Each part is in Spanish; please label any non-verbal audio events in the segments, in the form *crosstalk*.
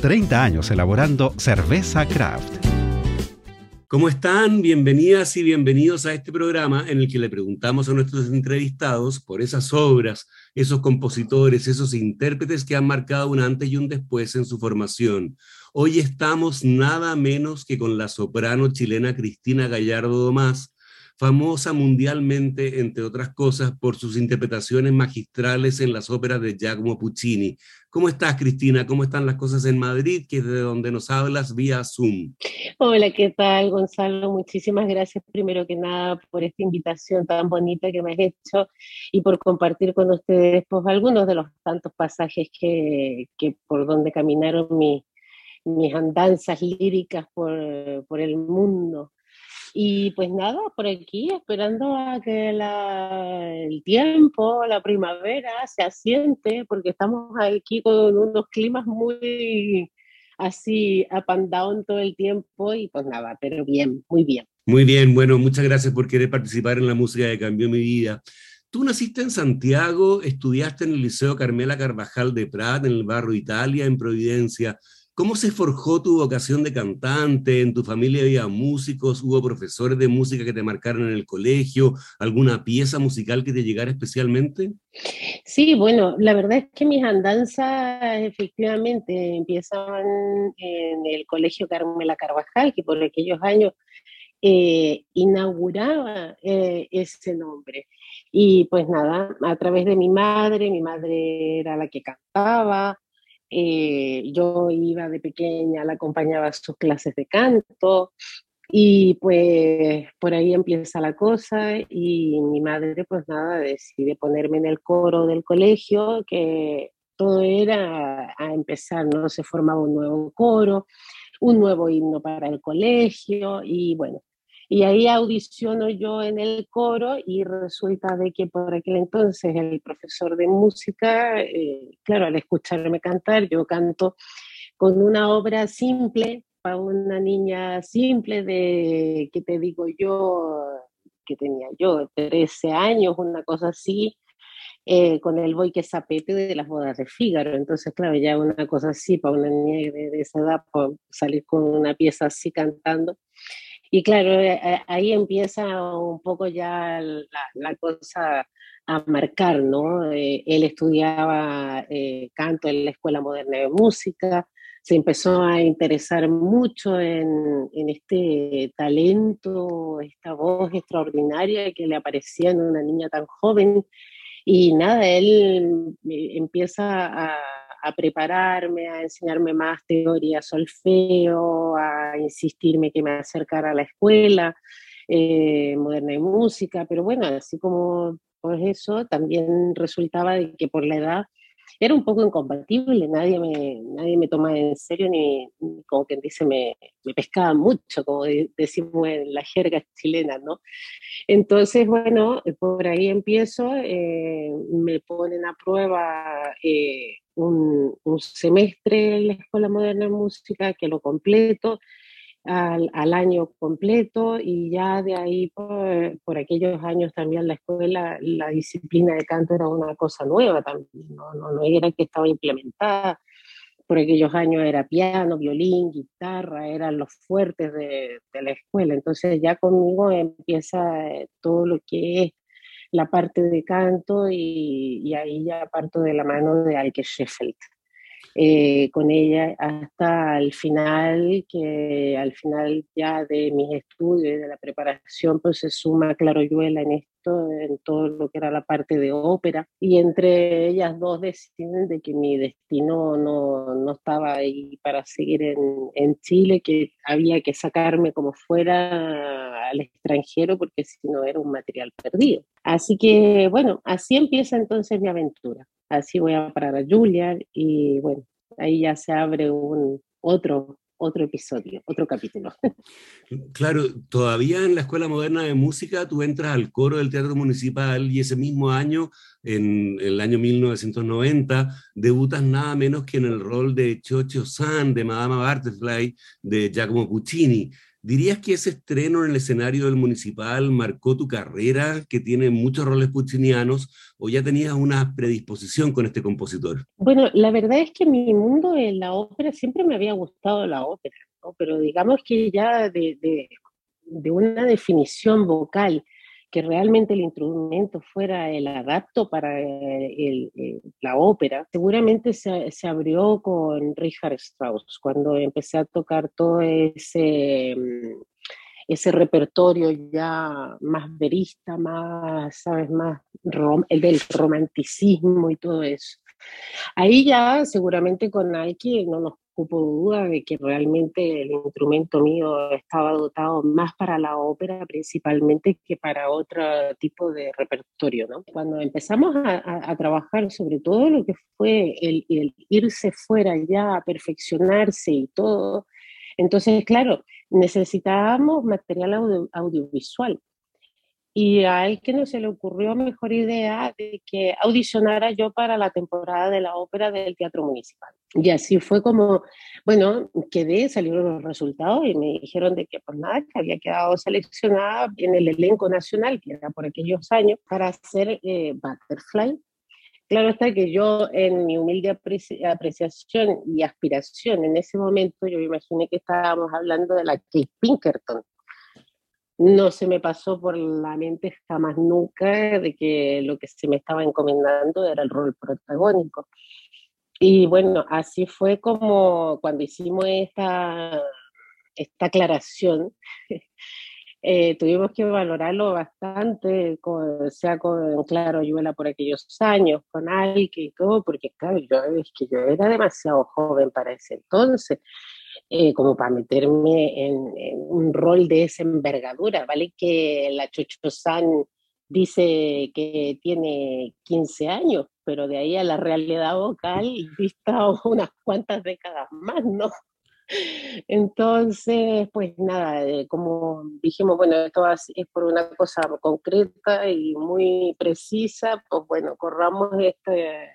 30 años elaborando cerveza craft. ¿Cómo están? Bienvenidas y bienvenidos a este programa en el que le preguntamos a nuestros entrevistados por esas obras, esos compositores, esos intérpretes que han marcado un antes y un después en su formación. Hoy estamos nada menos que con la soprano chilena Cristina Gallardo Domás, famosa mundialmente, entre otras cosas, por sus interpretaciones magistrales en las óperas de Giacomo Puccini. ¿Cómo estás, Cristina? ¿Cómo están las cosas en Madrid, que es de donde nos hablas vía Zoom? Hola, ¿qué tal, Gonzalo? Muchísimas gracias, primero que nada, por esta invitación tan bonita que me has hecho y por compartir con ustedes pues, algunos de los tantos pasajes que, por donde caminaron mis andanzas líricas por, por el mundo. Y pues nada, por aquí esperando a que el tiempo, la primavera se asiente, porque estamos aquí con unos climas muy así apandados todo el tiempo y pues nada, pero bien, muy bien. Muy bien, bueno, muchas gracias por querer participar en la música que cambió mi vida. Tú naciste en Santiago, estudiaste en el Liceo Carmela Carvajal de Prat, en el barrio Italia, en Providencia. ¿Cómo se forjó tu vocación de cantante? ¿En tu familia había músicos? ¿Hubo profesores de música que te marcaron en el colegio? ¿Alguna pieza musical que te llegara especialmente? Sí, bueno, la verdad es que mis andanzas efectivamente empiezan en el Colegio Carmela Carvajal, que por aquellos años eh, inauguraba eh, ese nombre. Y pues nada, a través de mi madre, mi madre era la que cantaba, eh, yo iba de pequeña, la acompañaba a sus clases de canto y pues por ahí empieza la cosa y mi madre pues nada decide ponerme en el coro del colegio que todo era a empezar, ¿no? Se formaba un nuevo coro, un nuevo himno para el colegio y bueno, y ahí audiciono yo en el coro y resulta de que por aquel entonces el profesor de música, eh, claro, al escucharme cantar, yo canto con una obra simple para una niña simple de, ¿qué te digo yo? que tenía yo, 13 años, una cosa así, eh, con el boy que zapete de las bodas de Fígaro. Entonces, claro, ya una cosa así para una niña de, de esa edad, salir con una pieza así cantando. Y claro, eh, eh, ahí empieza un poco ya la, cosa a marcar, ¿no? Eh, él estudiaba canto en la Escuela Moderna de Música, se empezó a interesar mucho en, en, este talento, esta voz extraordinaria que le aparecía en una niña tan joven. Y nada, él empieza a, a prepararme, a enseñarme más teoría solfeo, a insistirme que me acercara a la escuela eh, moderna y música, pero bueno, así como pues eso, también resultaba de que por la edad era un poco incompatible, nadie me, nadie me tomaba en serio ni, como quien dice, me, me, pescaba mucho, como decimos en la jerga chilena, ¿no? Entonces, bueno, por ahí empiezo, eh, me ponen a prueba eh, un, semestre en la Escuela Moderna de Música que lo completo al, año completo y ya de ahí por, aquellos años también la escuela, la disciplina de canto era una cosa nueva también, no, no, era que estaba implementada. Por aquellos años era piano, violín, guitarra, eran los fuertes de, de la escuela. Entonces ya conmigo empieza eh, todo lo que es la parte de canto y, ahí ya parto de la mano de Alke Sheffield. Eh, con ella hasta el final, que al final ya de mis estudios de la preparación, pues se suma Claroyuela en esto, en todo lo que era la parte de ópera, y entre ellas dos deciden de que mi destino no, no estaba ahí para seguir en, en Chile, que había que sacarme como fuera al extranjero, porque si no era un material perdido. Así que, bueno, así empieza entonces mi aventura así voy a parar a Julia y bueno, ahí ya se abre un otro otro episodio, otro capítulo. *laughs* Claro, todavía en la Escuela Moderna de Música tú entras al coro del Teatro Municipal y ese mismo año, en, el año 1990, debutas nada menos que en el rol de Chocho San, de Madama Butterfly, de Giacomo Puccini. ¿Dirías que ese estreno en el escenario del municipal marcó tu carrera, que tiene muchos roles puccinianos, o ya tenías una predisposición con este compositor? Bueno, la verdad es que mi mundo en la ópera siempre me había gustado la ópera, pero digamos que ya de, de una definición vocal que realmente el instrumento fuera el adapto para eh, la ópera, seguramente se, se, abrió con Richard Strauss, cuando empecé a tocar todo ese, mm, ese repertorio ya más verista, más, ¿sabes? Más el del romanticismo y todo eso. Ahí ya seguramente con Nike no nos cupo duda de que realmente el instrumento mío estaba dotado más para la ópera principalmente que para otro tipo de repertorio. Cuando empezamos a, trabajar sobre todo lo que fue el, el irse fuera ya a perfeccionarse y todo, entonces, claro, necesitábamos material audiovisual y a él que no se le ocurrió mejor idea de que audicionara yo para la temporada de la ópera del Teatro Municipal. Y así fue como, bueno, quedé, salieron los resultados y me dijeron de que pues nada, que había quedado seleccionada en el elenco nacional, que era por aquellos años, para hacer eh, Butterfly. Claro está que yo en mi humilde apreciación y aspiración en ese momento, yo me imaginé que estábamos hablando de la Kate Pinkerton, no se me pasó por la mente jamás nunca de que lo que se me estaba encomendando era el rol protagónico. Y bueno, así fue como cuando hicimos esta, esta aclaración, *laughs* eh, tuvimos que valorarlo bastante, con, sea con Claro Ayuela por aquellos años, con Alke y todo, porque claro, yo, es que yo era demasiado joven para ese entonces. Eh, como para meterme en, un rol de esa envergadura, ¿vale? Que la Chocho-san dice que tiene 15 años, pero de ahí a la realidad vocal vista *laughs* unas cuantas décadas más, ¿no? Entonces, pues nada, eh, como dijimos, bueno, esto es por una cosa concreta y muy precisa, pues bueno, corramos este,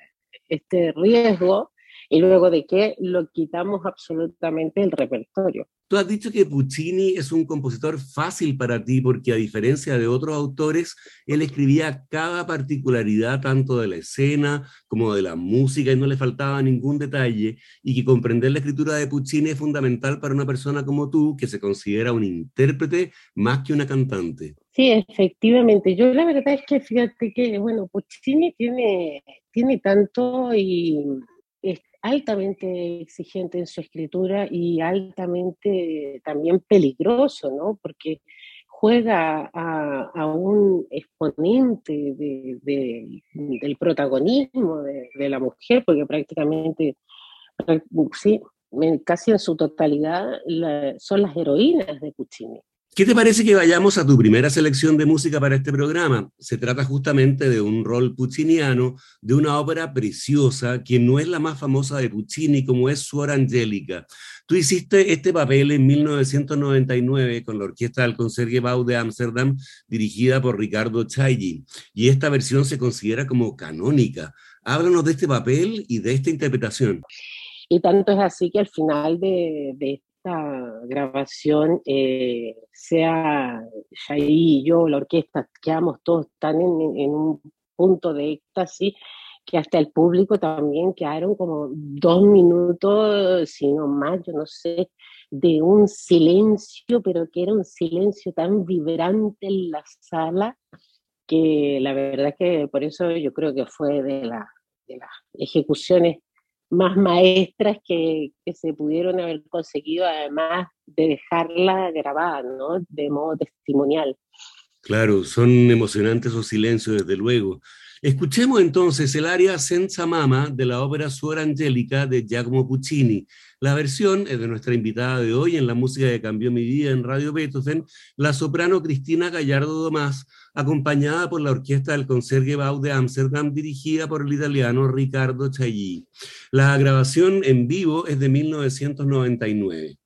este riesgo y luego de que lo quitamos absolutamente del repertorio. Tú has dicho que Puccini es un compositor fácil para ti porque a diferencia de otros autores, él escribía cada particularidad tanto de la escena como de la música y no le faltaba ningún detalle y que comprender la escritura de Puccini es fundamental para una persona como tú que se considera un intérprete más que una cantante. Sí, efectivamente. Yo la verdad es que fíjate que, bueno, Puccini tiene, tiene tanto y altamente exigente en su escritura y altamente también peligroso, ¿no? Porque juega a, un exponente del protagonismo de, la mujer, porque prácticamente, sí, casi en su totalidad son las heroínas de Puccini. ¿Qué te parece que vayamos a tu primera selección de música para este programa? Se trata justamente de un rol pucciniano, de una ópera preciosa, que no es la más famosa de Puccini, como es Suor Angélica. Tú hiciste este papel en 1999 con la orquesta del Concertgebouw de Ámsterdam, dirigida por Ricardo Chailly, y esta versión se considera como canónica. Háblanos de este papel y de esta interpretación. Y tanto es así que al final de, de grabación, eh, sea Jair y yo, la orquesta, quedamos todos tan en, un punto de éxtasis que hasta el público también quedaron como dos minutos, si no más, yo no sé, de un silencio, pero que era un silencio tan vibrante en la sala, que la verdad que por eso yo creo que fue de, la, de las ejecuciones más maestras que, que, se pudieron haber conseguido, además de dejarla grabada, ¿no? De modo testimonial. Claro, son emocionantes esos silencios, desde luego. Escuchemos entonces el aria Senza Mama de la ópera Suora Angélica de Giacomo Puccini. La versión es de nuestra invitada de hoy en la música que cambió mi vida en Radio Beethoven, la soprano Cristina Gallardo Domás, acompañada por la orquesta del Concertgebouw de Ámsterdam, dirigida por el italiano Riccardo Chailly. La grabación en vivo es de 1999.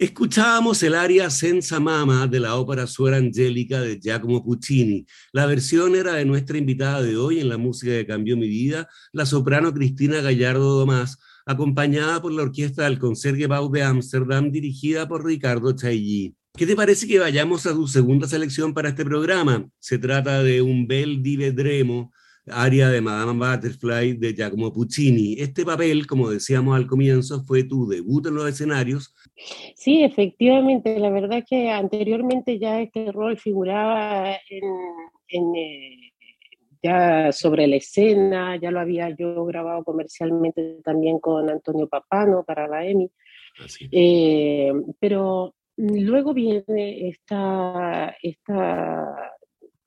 Escuchábamos el aria Senza Mama de la ópera Suera Angélica de Giacomo Puccini. La versión era de nuestra invitada de hoy en la música que cambió mi vida, la soprano Cristina Gallardo Domás, acompañada por la orquesta del Concertgebouw de Ámsterdam, dirigida por Ricardo Chailly. ¿Qué te parece que vayamos a tu segunda selección para este programa? Se trata de un bel di área de Madame Butterfly de Giacomo Puccini. Este papel, como decíamos al comienzo, fue tu debut en los escenarios. Sí, efectivamente, la verdad que anteriormente ya este rol figuraba en, eh, ya sobre la escena, ya lo había yo grabado comercialmente también con Antonio Papano para la EMI. Eh, pero luego viene esta, esta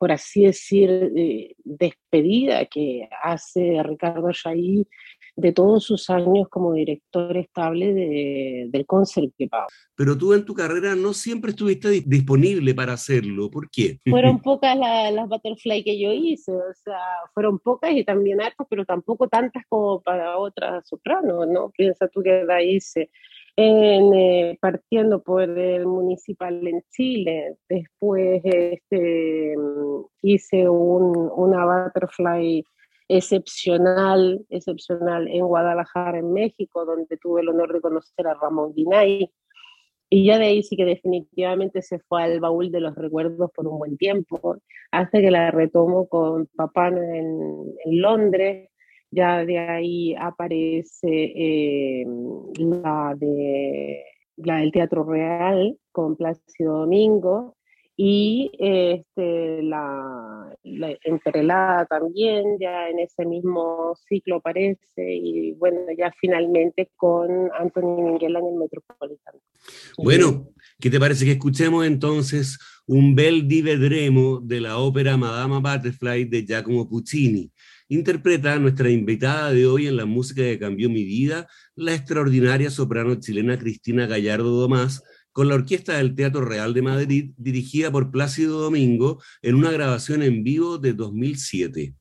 por así decir, eh, despedida que hace Ricardo Yaí de todos sus años como director estable de, del Concertgebouw. Pero tú en tu carrera no siempre estuviste disponible para hacerlo. ¿Por qué? Fueron *laughs* pocas las butterfly que yo hice, o sea, fueron pocas y también hartas, pero tampoco tantas como para otras sopranos, ¿no? Piensa tú que la hice eh, partiendo por el municipal en Chile. Después este, hice un, una butterfly excepcional, excepcional en Guadalajara, en México, donde tuve el honor de conocer a Ramón Guinay. Y ya de ahí sí que definitivamente se fue al baúl de los recuerdos por un buen tiempo, hasta que la retomo con papá en Londres, ya de ahí aparece eh, la, de, la del Teatro Real con Plácido Domingo y este, la, la entrelada también, ya en ese mismo ciclo aparece, y bueno, ya finalmente con Anthony Minguela en el Metropolitano. Bueno, ¿qué te parece que escuchemos entonces un bel di vedremo de la ópera Madama Butterfly de Giacomo Puccini? Interpreta a nuestra invitada de hoy en la música que cambió mi vida, la extraordinaria soprano chilena Cristina Gallardo Domás, con la Orquesta del Teatro Real de Madrid, dirigida por Plácido Domingo, en una grabación en vivo de 2007.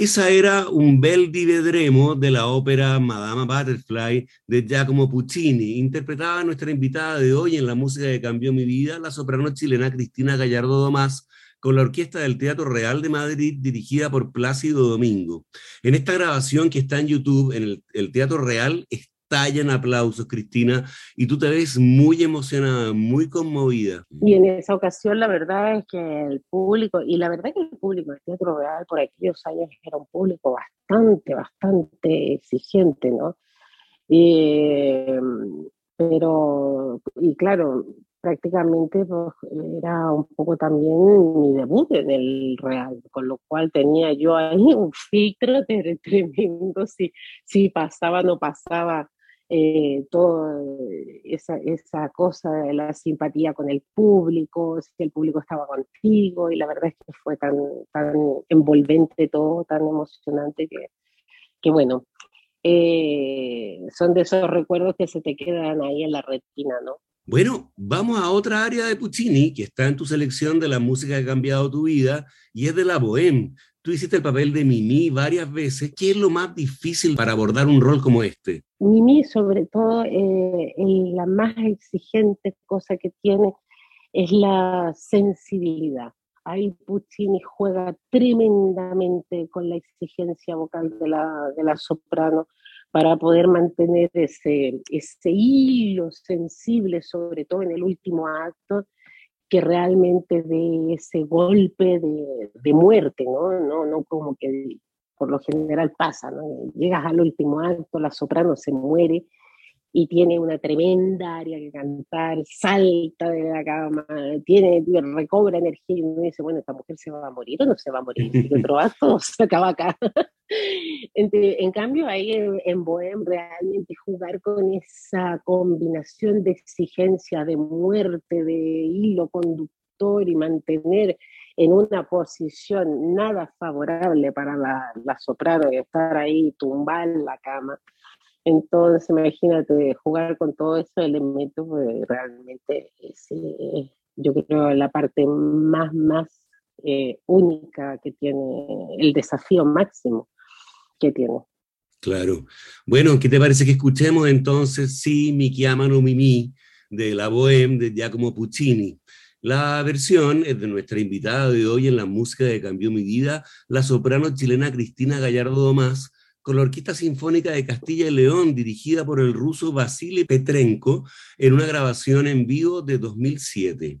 Esa era un bel di vedremo de la ópera Madama Butterfly de Giacomo Puccini, interpretada nuestra invitada de hoy en la música que cambió mi vida, la soprano chilena Cristina Gallardo Domás, con la orquesta del Teatro Real de Madrid dirigida por Plácido Domingo. En esta grabación que está en YouTube, en el, Teatro Real, estallan aplausos, Cristina, y tú te ves muy emocionada, muy conmovida. Y en esa ocasión la verdad es que el público, y la verdad que el público del Teatro Real por aquellos años era un público bastante, bastante exigente, ¿no? pero, y claro, prácticamente pues, era un poco también mi debut en el Real, con lo cual tenía yo ahí un filtro *laughs* tremendo si, si pasaba o no pasaba eh, toda esa, esa cosa de la simpatía con el público, si el público estaba contigo, y la verdad es que fue tan, tan envolvente todo, tan emocionante que, que bueno, eh, son de esos recuerdos que se te quedan ahí en la retina, ¿no? Bueno, vamos a otra área de Puccini que está en tu selección de la música que ha cambiado tu vida y es de la bohème. Tú hiciste el papel de Mimi varias veces. ¿Qué es lo más difícil para abordar un rol como este? Mimi, sobre todo, eh, la más exigente cosa que tiene es la sensibilidad. Ahí Puccini juega tremendamente con la exigencia vocal de la, de la soprano para poder mantener ese, ese hilo sensible, sobre todo en el último acto, que realmente de ese golpe de, de muerte, ¿no? ¿no? No como que por lo general pasa, ¿no? Llegas al último acto, la soprano se muere y tiene una tremenda área que cantar, salta de la cama, tiene, recobra energía y uno dice, bueno, esta mujer se va a morir o no se va a morir, y otro acto se acaba acá. *laughs* en cambio, ahí en, en Bohem realmente jugar con esa combinación de exigencia, de muerte, de hilo conductor y mantener en una posición nada favorable para la, la soprano y estar ahí tumbada en la cama, entonces, imagínate, jugar con todos esos elementos, pues, realmente es, eh, yo creo, la parte más, más eh, única que tiene, el desafío máximo que tiene. Claro. Bueno, ¿qué te parece que escuchemos entonces Sí, mi chiamano Mimi de la Bohème de Giacomo Puccini? La versión es de nuestra invitada de hoy en la música que cambió mi vida, la soprano chilena Cristina Gallardo Domás, con la Orquesta Sinfónica de Castilla y León, dirigida por el ruso Vasily Petrenko, en una grabación en vivo de 2007.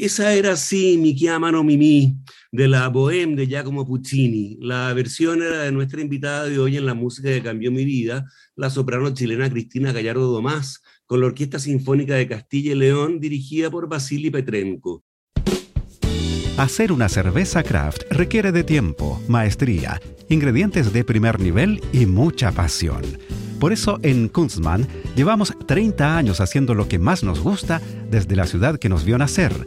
Esa era, sí, mi chiamano Mimi, de la Bohème de Giacomo Puccini. La versión era de nuestra invitada de hoy en la música que cambió mi vida, la soprano chilena Cristina Gallardo Domás, con la Orquesta Sinfónica de Castilla y León, dirigida por Vasily Petrenko. Hacer una cerveza craft requiere de tiempo, maestría, ingredientes de primer nivel y mucha pasión. Por eso en Kunstmann llevamos 30 años haciendo lo que más nos gusta desde la ciudad que nos vio nacer,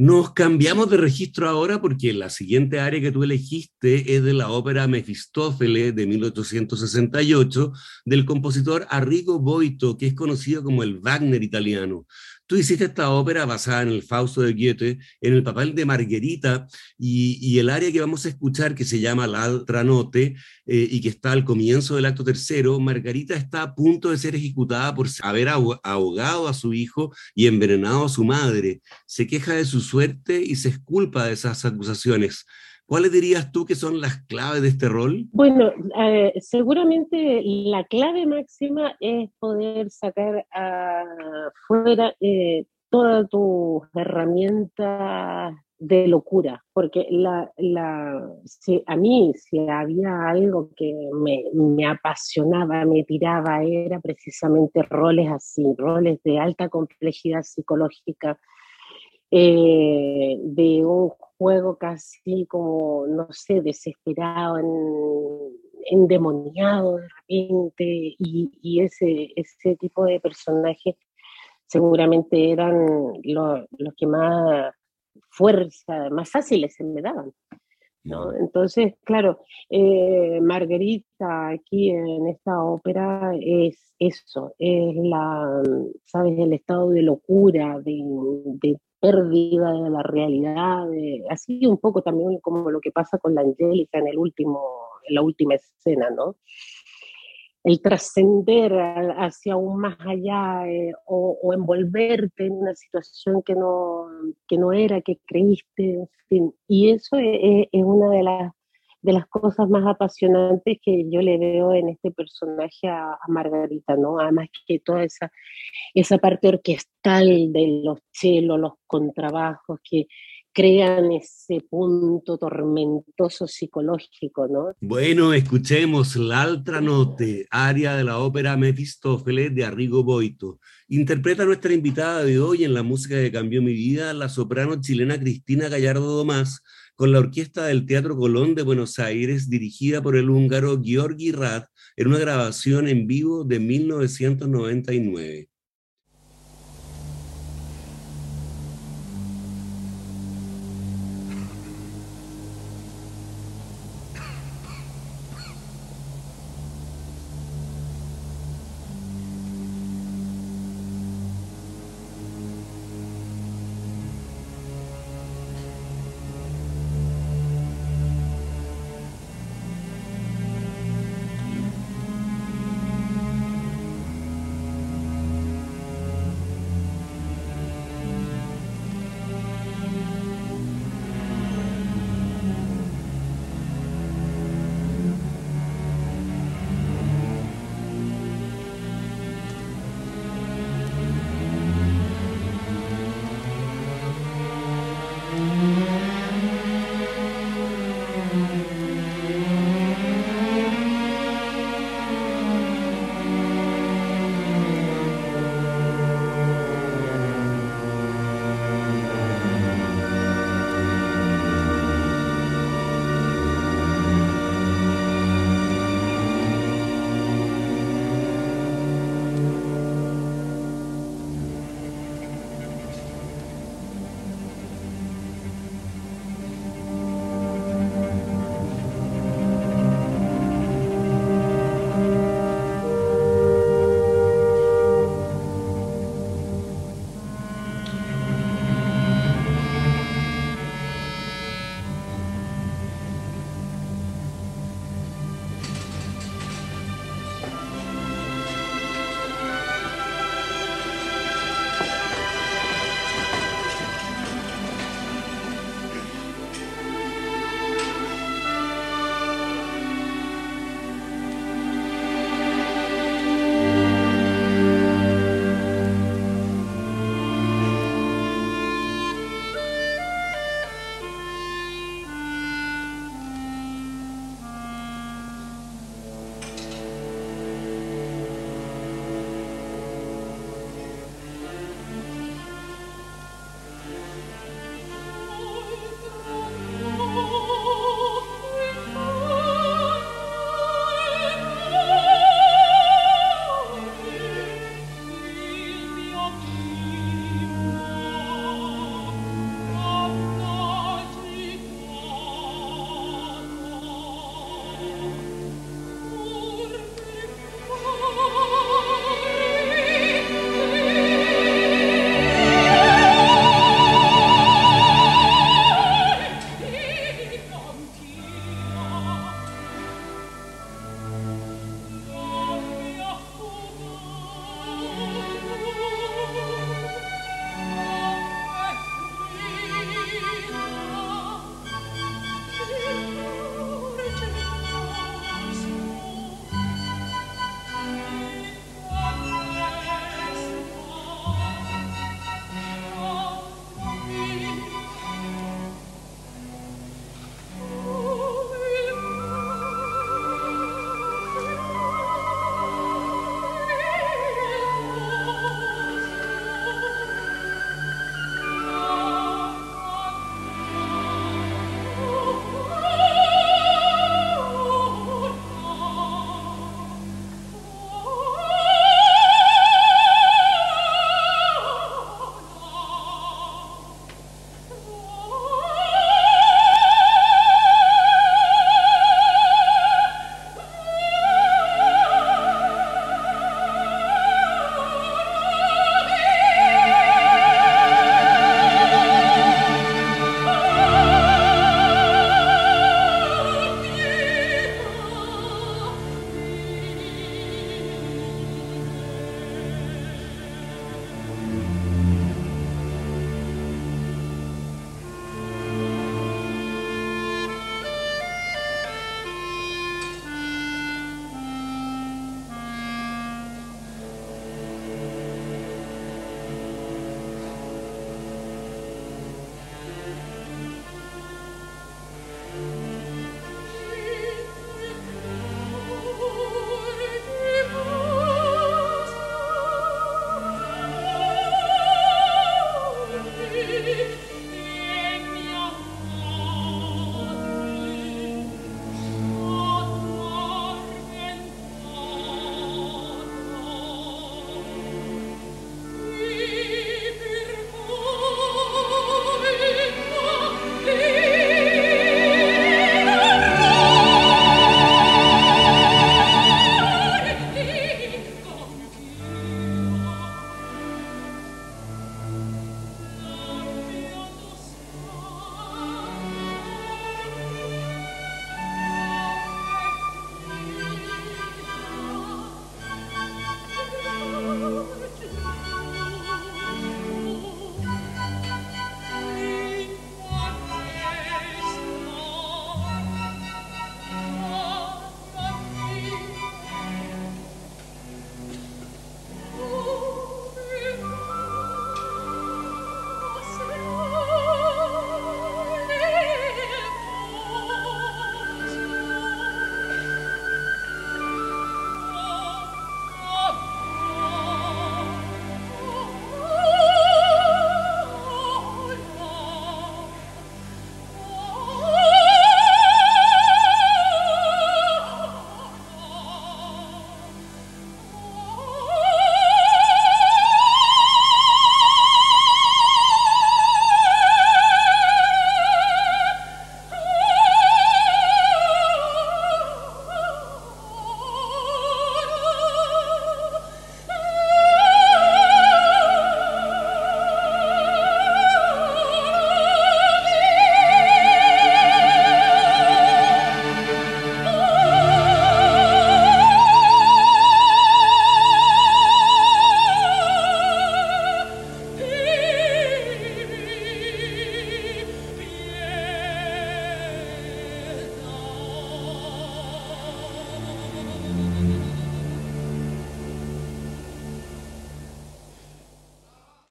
Nos cambiamos de registro ahora porque la siguiente área que tú elegiste es de la ópera Mefistófeles de 1868 del compositor Arrigo Boito, que es conocido como el Wagner italiano. Tú hiciste esta ópera basada en el Fausto de Goethe, en el papel de Marguerita, y, el área que vamos a escuchar, que se llama La Altra Note, eh, y que está al comienzo del acto tercero, Margarita está a punto de ser ejecutada por haber ahogado a su hijo y envenenado a su madre. Se queja de su suerte y se esculpa de esas acusaciones. ¿Cuáles dirías tú que son las claves de este rol? Bueno, eh, seguramente la clave máxima es poder sacar afuera eh, todas tus herramientas de locura, porque la, a mí si había algo que me, me, apasionaba, me tiraba, era precisamente roles así, roles de alta complejidad psicológica, eh, de un juego casi como, no sé, desesperado, endemoniado de repente, y, ese, ese tipo de personajes seguramente eran los que más fuerza, más fáciles se me daban. ¿no? Entonces, claro, eh, Margarita aquí en esta ópera es eso, es la, ¿sabes? El estado de locura, de, de pérdida de la realidad, así un poco también como lo que pasa con la Angélica en, el último, la última escena, ¿no? El trascender hacia aún más allá eh, o, envolverte en una situación que no, que no era, que creíste, en fin. Y eso es, es una de las de las cosas más apasionantes que yo le veo en este personaje a, Margarita, ¿no? Además que toda esa, esa parte orquestal de los celos, los contrabajos que crean ese punto tormentoso psicológico, ¿no? Bueno, escuchemos la altra note, aria de la ópera Mefistófeles de Arrigo Boito. Interpreta nuestra invitada de hoy en la música que cambió mi vida, la soprano chilena Cristina Gallardo Domás, con la orquesta del Teatro Colón de Buenos Aires, dirigida por el húngaro Georgi Rad, en una grabación en vivo de 1999.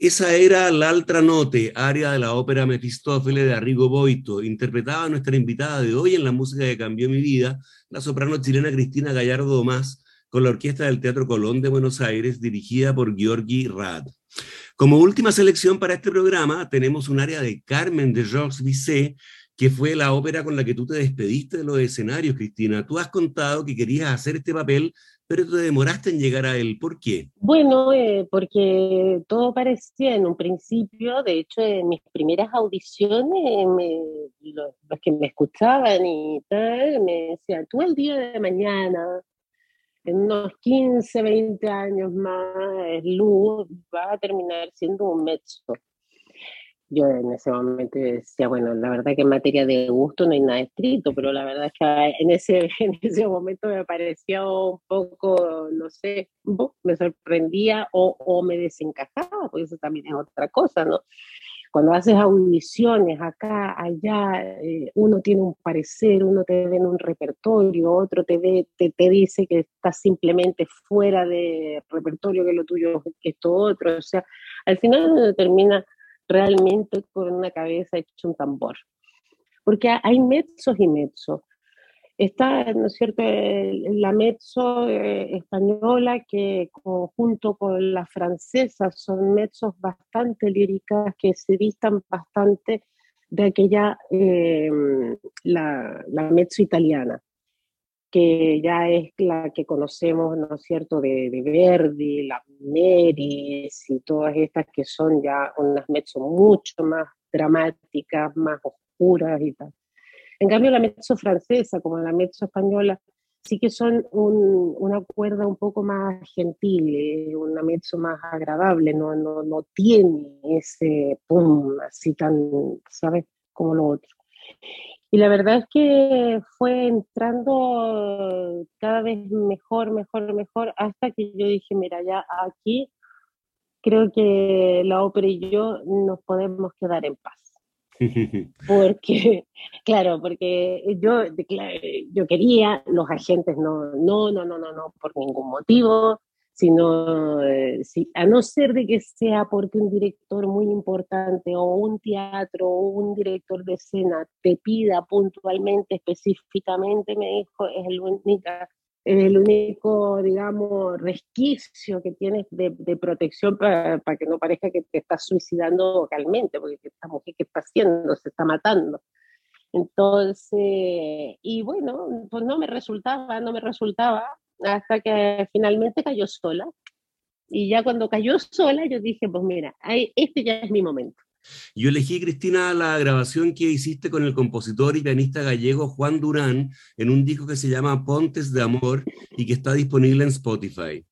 Esa era la altra note, área de la ópera Mefistófeles de Arrigo Boito, interpretada nuestra invitada de hoy en la música que cambió mi vida, la soprano chilena Cristina Gallardo Más, con la orquesta del Teatro Colón de Buenos Aires, dirigida por Georgi Rad. Como última selección para este programa, tenemos un área de Carmen de Georges Bizet, que fue la ópera con la que tú te despediste de los escenarios, Cristina. Tú has contado que querías hacer este papel pero te demoraste en llegar a él. ¿Por qué? Bueno, eh, porque todo parecía en un principio, de hecho, en mis primeras audiciones, los, que me escuchaban y tal, me decían, tú el día de mañana, en unos 15, 20 años más, Luz va a terminar siendo un mezzo yo en ese momento decía, bueno, la verdad que en materia de gusto no hay nada escrito, pero la verdad es que en ese, *laughs* en ese momento me parecía un poco, no sé, me sorprendía o, o me desencajaba, porque eso también es otra cosa, ¿no? Cuando haces audiciones acá, allá, eh, uno tiene un parecer, uno te ve en un repertorio, otro te ve, te, te dice que estás simplemente fuera de repertorio, que lo tuyo es esto otro, o sea, al final uno termina realmente con una cabeza hecha un tambor. Porque hay mezzos y mezzos. Está, ¿no es cierto?, la mezzo eh, española que junto con la francesa son mezzos bastante líricas que se distan bastante de aquella, eh, la, la mezzo italiana que ya es la que conocemos, ¿no es cierto?, de, de Verdi, la Meris y todas estas que son ya unas mezzo mucho más dramáticas, más oscuras y tal. En cambio, la mezzo francesa, como la mezzo española, sí que son un, una cuerda un poco más gentil, una mezzo más agradable, no, no, no tiene ese pum así tan, ¿sabes?, como lo otro. Y la verdad es que fue entrando cada vez mejor, mejor, mejor, hasta que yo dije, mira, ya aquí creo que la ópera y yo nos podemos quedar en paz. *laughs* Porque, claro, porque yo, yo quería, los agentes no, no, no, no, no, no, por ningún motivo, sino eh, si, a no ser de que sea porque un director muy importante o un teatro o un director de escena te pida puntualmente, específicamente, me dijo, es el, única, el único, digamos, resquicio que tienes de, de protección para, para que no parezca que te estás suicidando vocalmente, porque esta mujer que está haciendo se está matando. Entonces, y bueno, pues no me resultaba, no me resultaba, hasta que finalmente cayó sola. Y ya cuando cayó sola, yo dije, pues mira, este ya es mi momento. Yo elegí, Cristina, la grabación que hiciste con el compositor y pianista gallego Juan Durán en un disco que se llama Pontes de Amor y que está disponible en Spotify.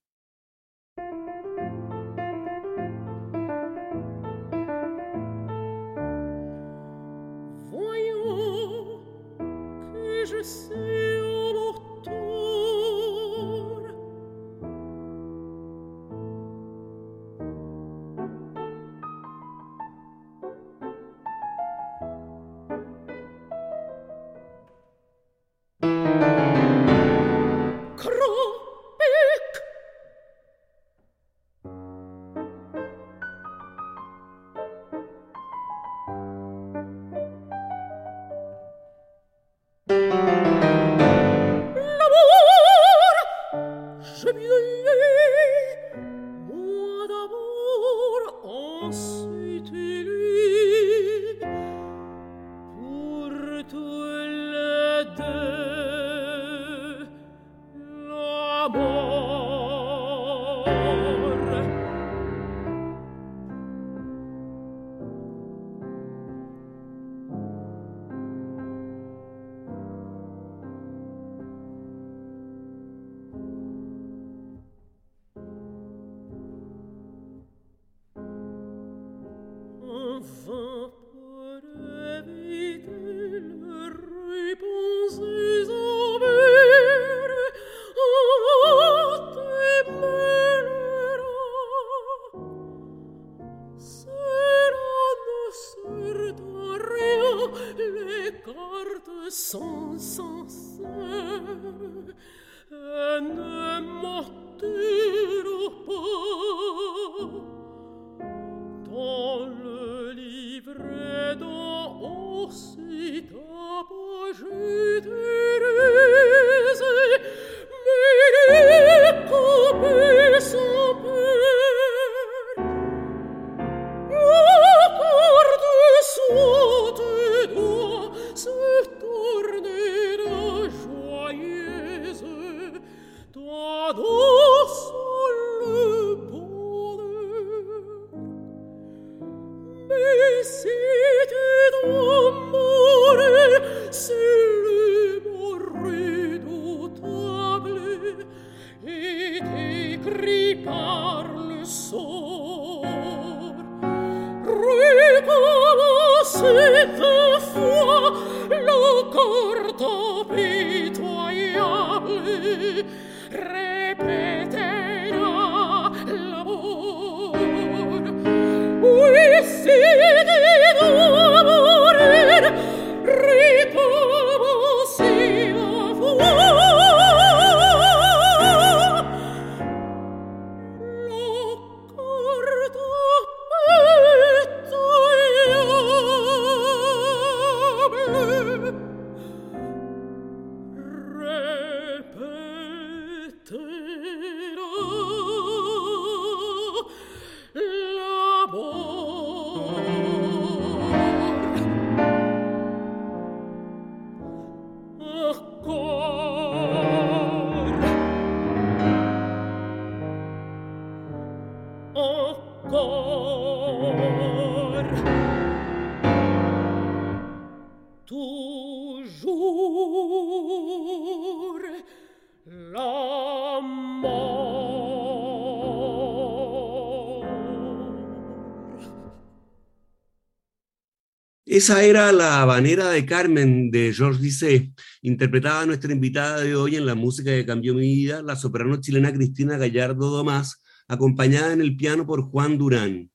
Esa era la habanera de Carmen de Georges Bizet, interpretada nuestra invitada de hoy en la música que cambió mi vida, la soprano chilena Cristina Gallardo Domás, acompañada en el piano por Juan Durán.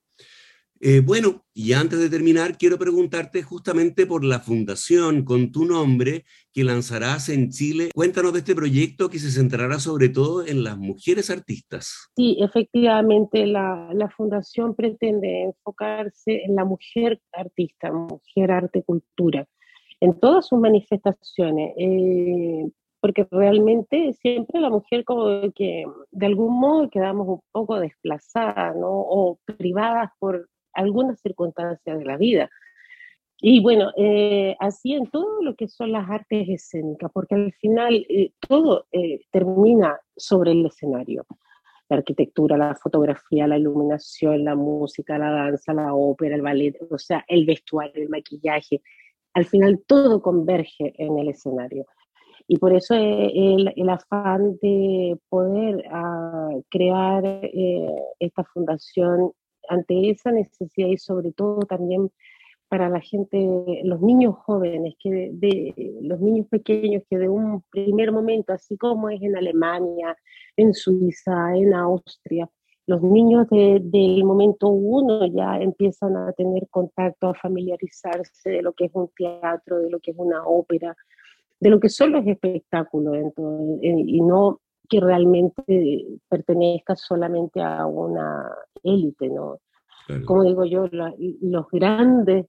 Eh, bueno, y antes de terminar, quiero preguntarte justamente por la fundación con tu nombre que lanzarás en Chile. Cuéntanos de este proyecto que se centrará sobre todo en las mujeres artistas. Sí, efectivamente, la, fundación pretende enfocarse en la mujer artista, mujer arte cultura, en todas sus manifestaciones. Eh, porque realmente siempre la mujer como que de algún modo quedamos un poco desplazadas, ¿no? O privadas por algunas circunstancias de la vida. Y bueno, eh, así en todo lo que son las artes escénicas, porque al final eh, todo eh, termina sobre el escenario. La arquitectura, la fotografía, la iluminación, la música, la danza, la ópera, el ballet, o sea, el vestuario, el maquillaje. Al final todo converge en el escenario. Y por eso el, el afán de poder ah, crear esta fundación ante esa necesidad y sobre todo también para la gente, los niños jóvenes, que de, los niños pequeños que de un primer momento, así como es en Alemania, en Suiza, en Austria, los niños del momento uno ya empiezan a tener contacto, a familiarizarse de lo que es un teatro, de lo que es una ópera, de lo que son los espectáculos, y no que realmente pertenezca solamente a una élite, ¿no? Como digo yo, los grandes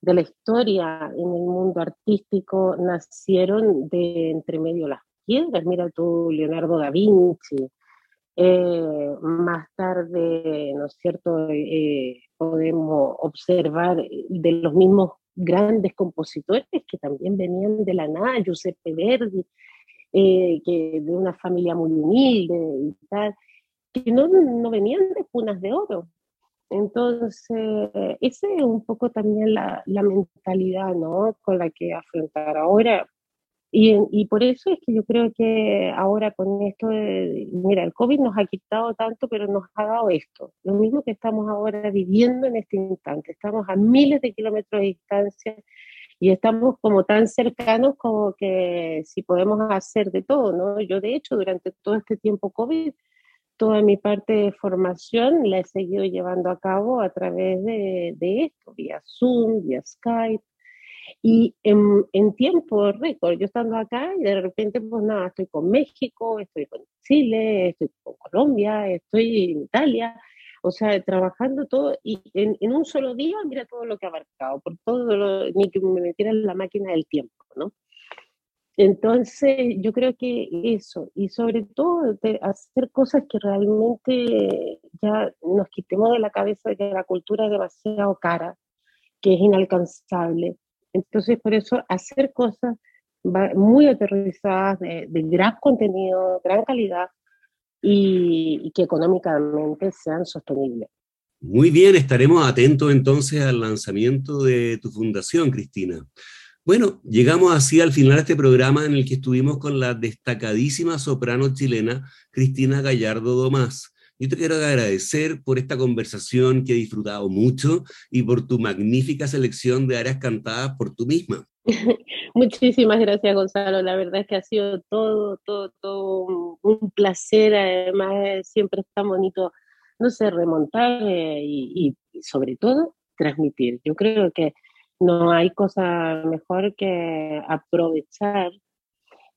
de la historia en el mundo artístico nacieron de entre medio las piedras. Mira tú, Leonardo da Vinci. Eh, más tarde, ¿no es cierto?, eh, podemos observar de los mismos grandes compositores que también venían de la nada, Giuseppe Verdi, eh, que de una familia muy humilde y tal, que no, no venían de cunas de oro. Entonces, esa es un poco también la, la, mentalidad ¿no? con la que afrontar ahora. Y, y, por eso es que yo creo que ahora con esto, de, mira, el COVID nos ha quitado tanto, pero nos ha dado esto. Lo mismo que estamos ahora viviendo en este instante. Estamos a miles de kilómetros de distancia y estamos como tan cercanos como que si podemos hacer de todo, ¿no? Yo de hecho durante todo este tiempo COVID, toda mi parte de formación la he seguido llevando a cabo a través de, de esto, vía Zoom, vía Skype, y en, en, tiempo récord, yo estando acá y de repente, pues nada, estoy con México, estoy con Chile, estoy con Colombia, estoy en Italia, o sea, trabajando todo y en, en, un solo día, mira todo lo que ha abarcado, por todo lo, ni que me metiera en la máquina del tiempo, ¿no? Entonces, yo creo que eso, y sobre todo de hacer cosas que realmente ya nos quitemos de la cabeza que la cultura es demasiado cara, que es inalcanzable. Entonces, por eso hacer cosas muy aterrizadas, de, de gran contenido, gran calidad, y, que económicamente sean sostenibles. Muy bien, estaremos atentos entonces al lanzamiento de tu fundación, Cristina. Bueno, llegamos así al final de este programa en el que estuvimos con la destacadísima soprano chilena Cristina Gallardo Domás, Yo te quiero agradecer por esta conversación que he disfrutado mucho y por tu magnífica selección de áreas cantadas por tú misma. *laughs* Muchísimas gracias, Gonzalo. La verdad es que ha sido todo, todo, todo un placer. Además, siempre está bonito, no sé, remontar eh, y, sobre todo transmitir. Yo creo que no hay cosa mejor que aprovechar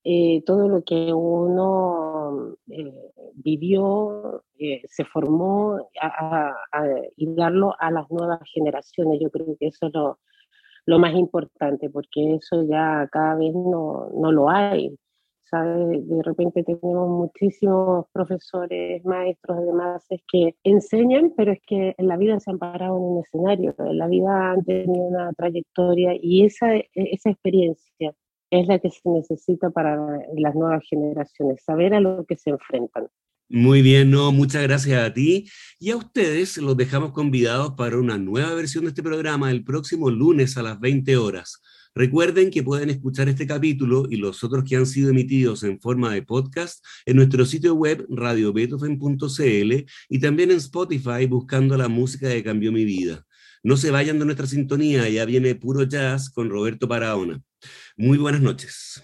eh, todo lo que uno eh, vivió, se formó y darlo a las nuevas generaciones. Yo creo que eso es lo, lo más importante, porque eso ya cada vez no, no lo hay. ¿sabe? De repente tenemos muchísimos profesores, maestros, además, es que enseñan, pero es que en la vida se han parado en un escenario, en la vida han tenido una trayectoria y esa, esa experiencia es la que se necesita para las nuevas generaciones, saber a lo que se enfrentan. Muy bien, no, muchas gracias a ti y a ustedes los dejamos convidados para una nueva versión de este programa el próximo lunes a las 20 horas. Recuerden que pueden escuchar este capítulo y los otros que han sido emitidos en forma de podcast en nuestro sitio web radiobeethoven.cl y también en Spotify buscando la música que cambió mi vida. No se vayan de nuestra sintonía, ya viene puro jazz con Roberto Paraona. Muy buenas noches.